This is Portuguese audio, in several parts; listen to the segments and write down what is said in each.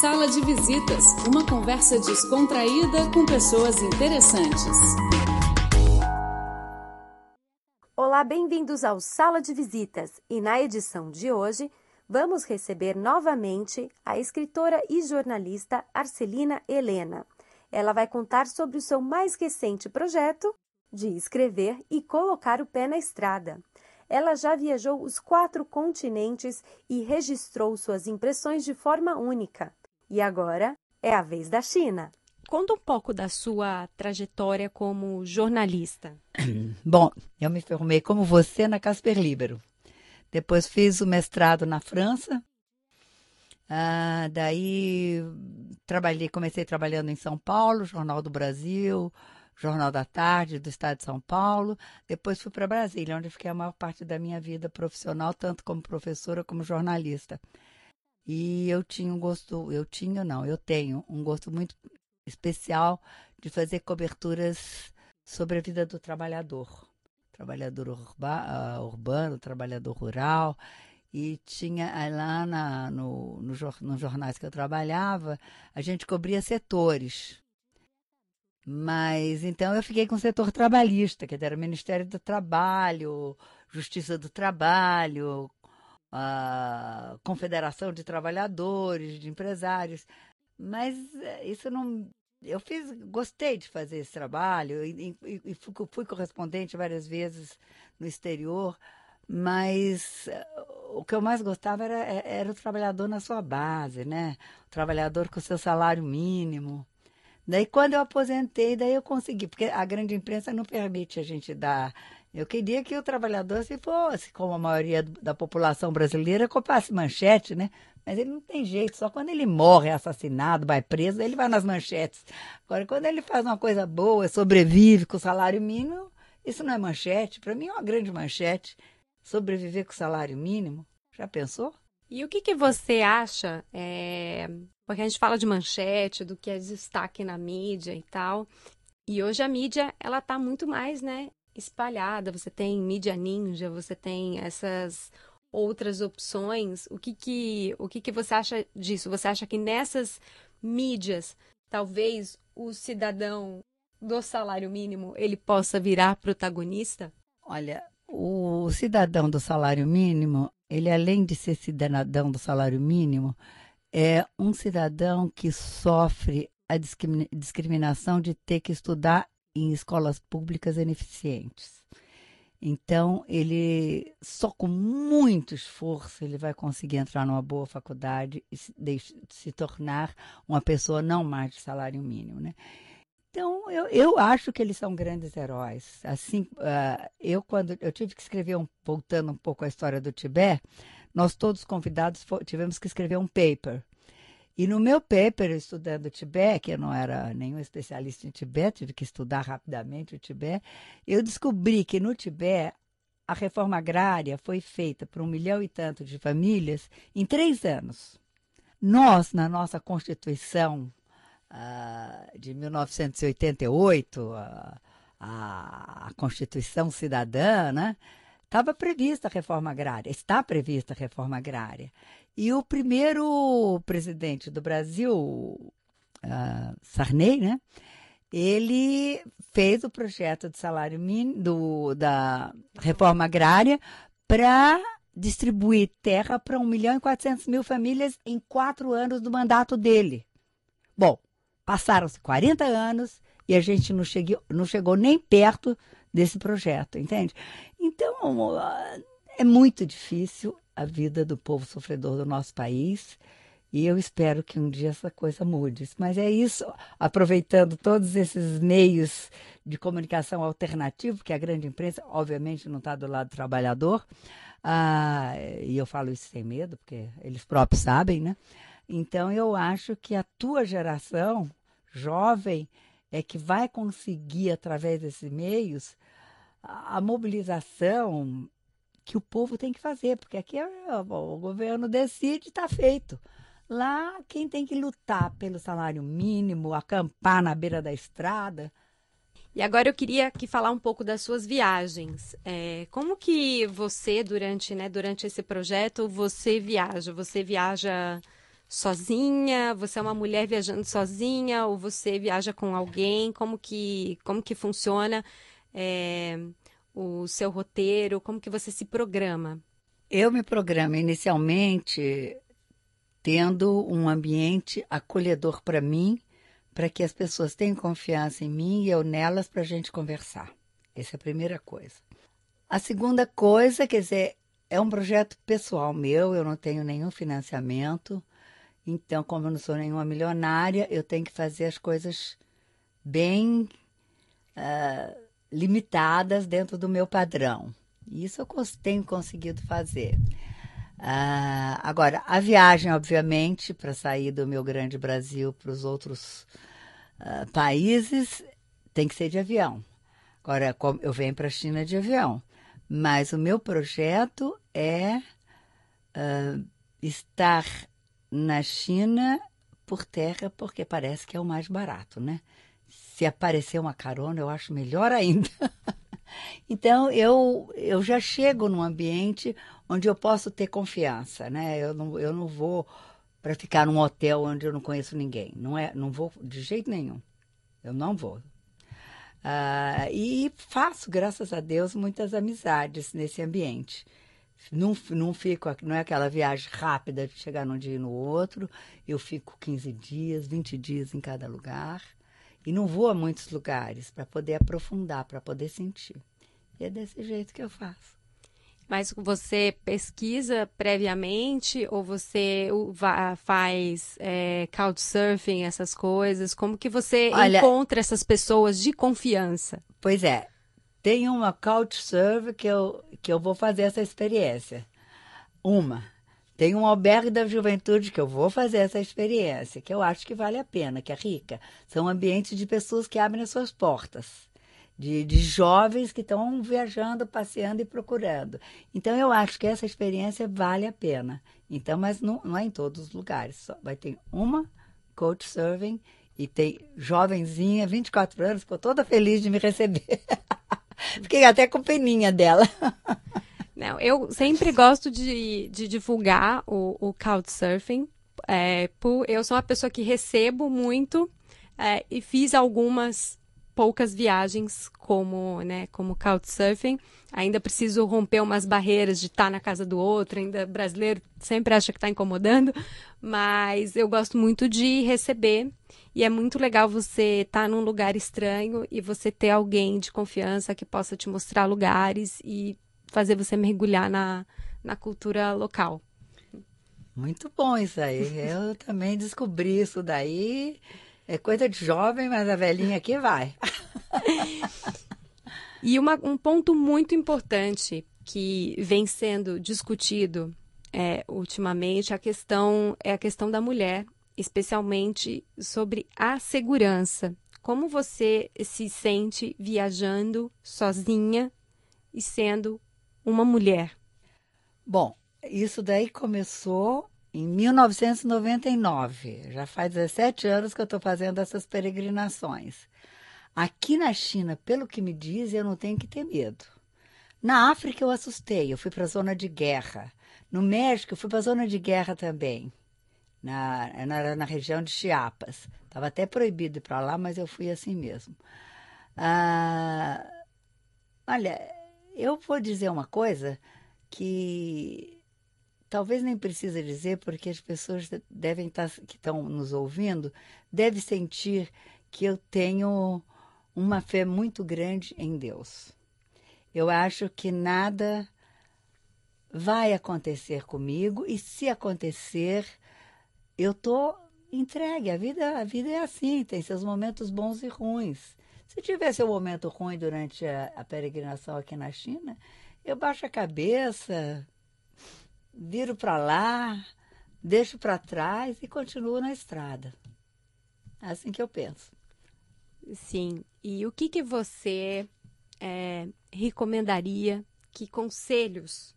Sala de Visitas, uma conversa descontraída com pessoas interessantes. Olá, bem-vindos ao Sala de Visitas e na edição de hoje vamos receber novamente a escritora e jornalista Arcelina Helena. Ela vai contar sobre o seu mais recente projeto de escrever e colocar o pé na estrada. Ela já viajou os quatro continentes e registrou suas impressões de forma única. E agora é a vez da China. Conta um pouco da sua trajetória como jornalista. Bom, eu me formei como você na Casper Libero. Depois fiz o mestrado na França. Ah, daí trabalhei, comecei trabalhando em São Paulo, Jornal do Brasil, Jornal da Tarde do Estado de São Paulo. Depois fui para Brasília, onde fiquei a maior parte da minha vida profissional, tanto como professora como jornalista. E eu tinha um gosto, eu tinha não, eu tenho um gosto muito especial de fazer coberturas sobre a vida do trabalhador, trabalhador urba, uh, urbano, trabalhador rural. E tinha lá na, no, no, nos jornais que eu trabalhava, a gente cobria setores. Mas então eu fiquei com o setor trabalhista, que era o Ministério do Trabalho, Justiça do Trabalho, a Confederação de Trabalhadores, de Empresários. Mas eh, isso não. Eu fiz, gostei de fazer esse trabalho e, e, e fui, fui correspondente várias vezes no exterior, mas eh, o que eu mais gostava era, é, era o trabalhador na sua base, né? O trabalhador com seu salário mínimo. Daí, quando eu aposentei, daí eu consegui, porque a grande imprensa não permite a gente dar. Eu queria que o trabalhador, se fosse, como a maioria da população brasileira, copasse manchete, né? Mas ele não tem jeito, só quando ele morre, assassinado, vai preso, ele vai nas manchetes. Agora, quando ele faz uma coisa boa, sobrevive com salário mínimo, isso não é manchete. Para mim é uma grande manchete. Sobreviver com salário mínimo. Já pensou? E o que, que você acha? É... Porque a gente fala de manchete, do que é destaque na mídia e tal. E hoje a mídia, ela tá muito mais, né, espalhada. Você tem mídia ninja, você tem essas outras opções. O que que, o que que você acha disso? Você acha que nessas mídias, talvez o cidadão do salário mínimo, ele possa virar protagonista? Olha, o cidadão do salário mínimo, ele além de ser cidadão do salário mínimo, é um cidadão que sofre a discriminação de ter que estudar em escolas públicas ineficientes. Então, ele só com muito esforço ele vai conseguir entrar numa boa faculdade e se, se tornar uma pessoa não mais de salário mínimo, né? Então, eu, eu acho que eles são grandes heróis. Assim, uh, eu quando eu tive que escrever, um, voltando um pouco à história do Tibete, nós todos convidados tivemos que escrever um paper. E no meu paper, estudando o Tibete, que eu não era nenhum especialista em Tibete, tive que estudar rapidamente o Tibete, eu descobri que no Tibete a reforma agrária foi feita por um milhão e tanto de famílias em três anos. Nós, na nossa Constituição uh, de 1988, uh, a, a Constituição Cidadã, né? Estava prevista a reforma agrária, está prevista a reforma agrária. E o primeiro presidente do Brasil, uh, Sarney, né? Ele fez o projeto de salário mínimo da reforma agrária para distribuir terra para 1 milhão e 400 mil famílias em quatro anos do mandato dele. Bom, passaram-se 40 anos e a gente não, não chegou nem perto desse projeto, entende? Então, é muito difícil a vida do povo sofredor do nosso país. E eu espero que um dia essa coisa mude. Mas é isso, aproveitando todos esses meios de comunicação alternativo, que a grande imprensa, obviamente, não está do lado do trabalhador, ah, e eu falo isso sem medo, porque eles próprios sabem, né? Então, eu acho que a tua geração jovem é que vai conseguir, através desses meios, a mobilização que o povo tem que fazer, porque aqui é, o governo decide, está feito. Lá, quem tem que lutar pelo salário mínimo, acampar na beira da estrada. E agora eu queria que falar um pouco das suas viagens. É, como que você, durante, né, durante esse projeto, você viaja? Você viaja sozinha? Você é uma mulher viajando sozinha ou você viaja com alguém? Como que, como que funciona é, o seu roteiro? Como que você se programa? Eu me programo inicialmente tendo um ambiente acolhedor para mim, para que as pessoas tenham confiança em mim e eu nelas para a gente conversar. Essa é a primeira coisa. A segunda coisa, quer dizer, é um projeto pessoal meu, eu não tenho nenhum financiamento. Então, como eu não sou nenhuma milionária, eu tenho que fazer as coisas bem uh, limitadas dentro do meu padrão. Isso eu tenho conseguido fazer. Uh, agora, a viagem, obviamente, para sair do meu grande Brasil para os outros uh, países, tem que ser de avião. Agora, eu venho para a China de avião, mas o meu projeto é estar na China por terra, porque parece que é o mais barato, né? Se aparecer uma carona, eu acho melhor ainda. então, eu, eu já chego num ambiente onde eu posso ter confiança, né? Eu não, eu não vou para ficar num hotel onde eu não conheço ninguém. Não, é, não vou de jeito nenhum. Eu não vou. Uh, e faço, graças a Deus, muitas amizades nesse ambiente. Não, não fico, não é aquela viagem rápida de chegar num dia e no outro. Eu fico 15 dias, 20 dias em cada lugar. E não vou a muitos lugares para poder aprofundar, para poder sentir. E é desse jeito que eu faço. Mas você pesquisa previamente ou você faz é, couchsurfing, essas coisas? Como que você Olha, encontra essas pessoas de confiança? Pois é, tem uma couchsurfing que eu, que eu vou fazer essa experiência. Uma. Tem um albergue da juventude que eu vou fazer essa experiência, que eu acho que vale a pena, que é rica. São ambientes de pessoas que abrem as suas portas. De, de, jovens que estão viajando, passeando e procurando. Então, eu acho que essa experiência vale a pena. Então, mas não, não é em todos os lugares. Só vai ter uma coach surfing e tem jovenzinha, 24 anos, ficou toda feliz de me receber. Fiquei até com peninha dela. Não, eu sempre gosto de, de divulgar o, o Couchsurfing. É, por, eu sou uma pessoa que recebo muito é, e fiz algumas poucas viagens como, né, como Couchsurfing. Ainda preciso romper umas barreiras de estar na casa do outro. Ainda brasileiro sempre acha que está incomodando, mas eu gosto muito de receber e é muito legal você estar tá num lugar estranho e você ter alguém de confiança que possa te mostrar lugares e fazer você mergulhar na, na cultura local. Muito bom isso aí. Eu também descobri isso daí. É coisa de jovem, mas a velhinha aqui vai. e uma, um ponto muito importante que vem sendo discutido é, ultimamente a questão é a questão da mulher especialmente sobre a segurança. Como você se sente viajando sozinha e sendo uma mulher? Bom, isso daí começou em 1999. Já faz 17 anos que eu estou fazendo essas peregrinações. Aqui na China, pelo que me dizem, eu não tenho que ter medo. Na África eu assustei, eu fui para a zona de guerra. No México eu fui para a zona de guerra também na, na, na região de Chiapas. Estava até proibido ir para lá, mas eu fui assim mesmo. Ah, olha, eu vou dizer uma coisa que talvez nem precisa dizer, porque as pessoas devem estar, tá, que estão nos ouvindo, devem sentir que eu tenho uma fé muito grande em Deus. Eu acho que nada vai acontecer comigo e se acontecer, eu tô entregue. A vida, a vida é assim, tem seus momentos bons e ruins. Se tivesse um momento ruim durante a, a peregrinação aqui na China, eu baixo a cabeça, viro para lá, deixo para trás e continuo na estrada. É assim que eu penso. Sim. E o que, que você é, recomendaria? Que conselhos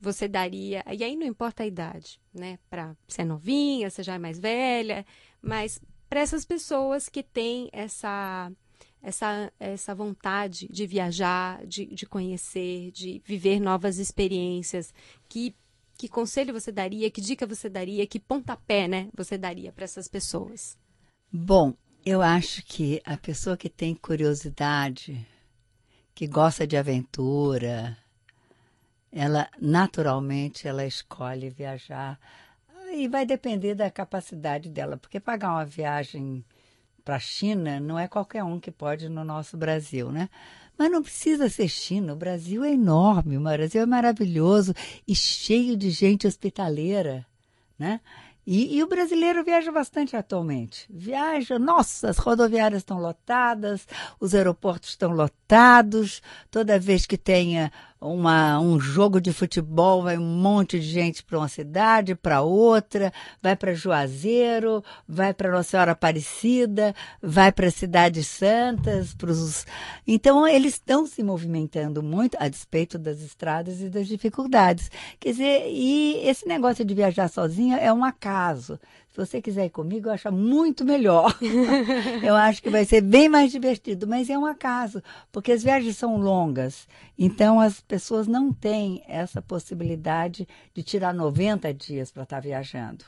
você daria, e aí não importa a idade, né? Para ser novinha, você já é mais velha, mas para essas pessoas que têm essa essa, essa vontade de viajar, de, de conhecer, de viver novas experiências, que que conselho você daria, que dica você daria, que pontapé, né, você daria para essas pessoas? Bom, eu acho que a pessoa que tem curiosidade, que gosta de aventura, ela naturalmente ela escolhe viajar e vai depender da capacidade dela, porque pagar uma viagem para a China não é qualquer um que pode no nosso Brasil, né? Mas não precisa ser China, o Brasil é enorme, o Brasil é maravilhoso e cheio de gente hospitaleira, né? E, e, o brasileiro viaja bastante atualmente. Viaja, nossa, as rodoviárias estão lotadas, os aeroportos estão lotados, toda vez que tenha uma, um jogo de futebol, vai um monte de gente para uma cidade, para outra, vai para Juazeiro, vai para Nossa Senhora Aparecida, vai para Cidades Santas, pros... então eles estão se movimentando muito a despeito das estradas e das dificuldades. Quer dizer, e esse negócio de viajar sozinha é um acaso. Se você quiser ir comigo, eu acho muito melhor. eu acho que vai ser bem mais divertido, mas é um acaso, porque as viagens são longas. Então as pessoas não têm essa possibilidade de tirar 90 dias para estar tá viajando.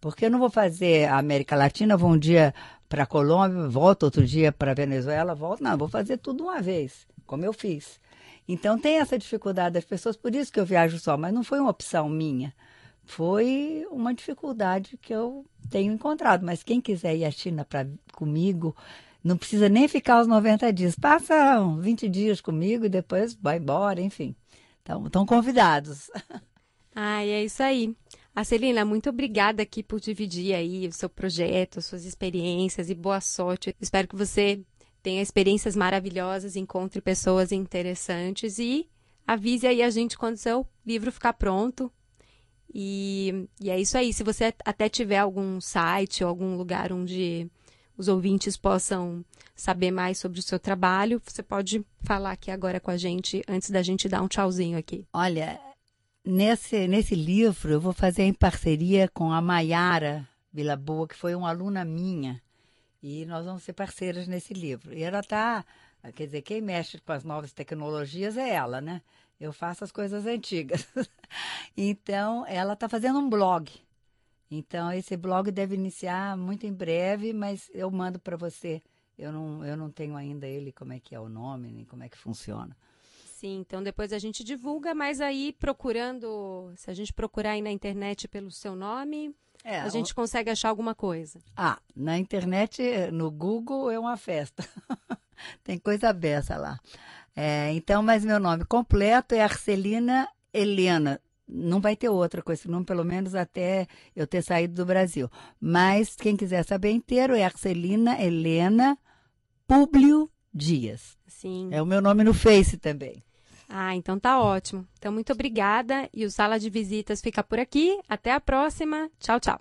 Porque eu não vou fazer a América Latina, vou um dia para a Colômbia, volto outro dia para a Venezuela, volto. Não, vou fazer tudo uma vez, como eu fiz. Então tem essa dificuldade das pessoas, por isso que eu viajo só, mas não foi uma opção minha foi uma dificuldade que eu tenho encontrado. Mas quem quiser ir à China pra, comigo, não precisa nem ficar os 90 dias. Passa 20 dias comigo e depois vai embora, enfim. Estão convidados. Ai, é isso aí. A Celina, muito obrigada aqui por dividir aí o seu projeto, suas experiências e boa sorte. Espero que você tenha experiências maravilhosas, encontre pessoas interessantes e avise aí a gente quando seu livro ficar pronto e, e é isso aí. Se você até tiver algum site ou algum lugar onde os ouvintes possam saber mais sobre o seu trabalho, você pode falar aqui agora com a gente antes da gente dar um tchauzinho aqui. Olha, nesse, nesse livro eu vou fazer em parceria com a Maiara Vila Boa, que foi uma aluna minha. E nós vamos ser parceiras nesse livro. E ela está, quer dizer, quem mexe com as novas tecnologias é ela, né? Eu faço as coisas antigas. então, ela está fazendo um blog. Então, esse blog deve iniciar muito em breve, mas eu mando para você. Eu não, eu não tenho ainda ele, como é que é o nome, nem como é que funciona. Sim, então depois a gente divulga, mas aí procurando, se a gente procurar aí na internet pelo seu nome, é, a gente consegue achar alguma coisa. Ah, na internet, no Google é uma festa. Tem coisa beça lá. É, então, mas meu nome completo é Arcelina Helena. Não vai ter outra com esse nome, pelo menos até eu ter saído do Brasil. Mas quem quiser saber inteiro é Arcelina Helena Públio Dias. Sim. É o meu nome no Face também. Ah, então tá ótimo. Então, muito obrigada. E o Sala de Visitas fica por aqui. Até a próxima. Tchau, tchau.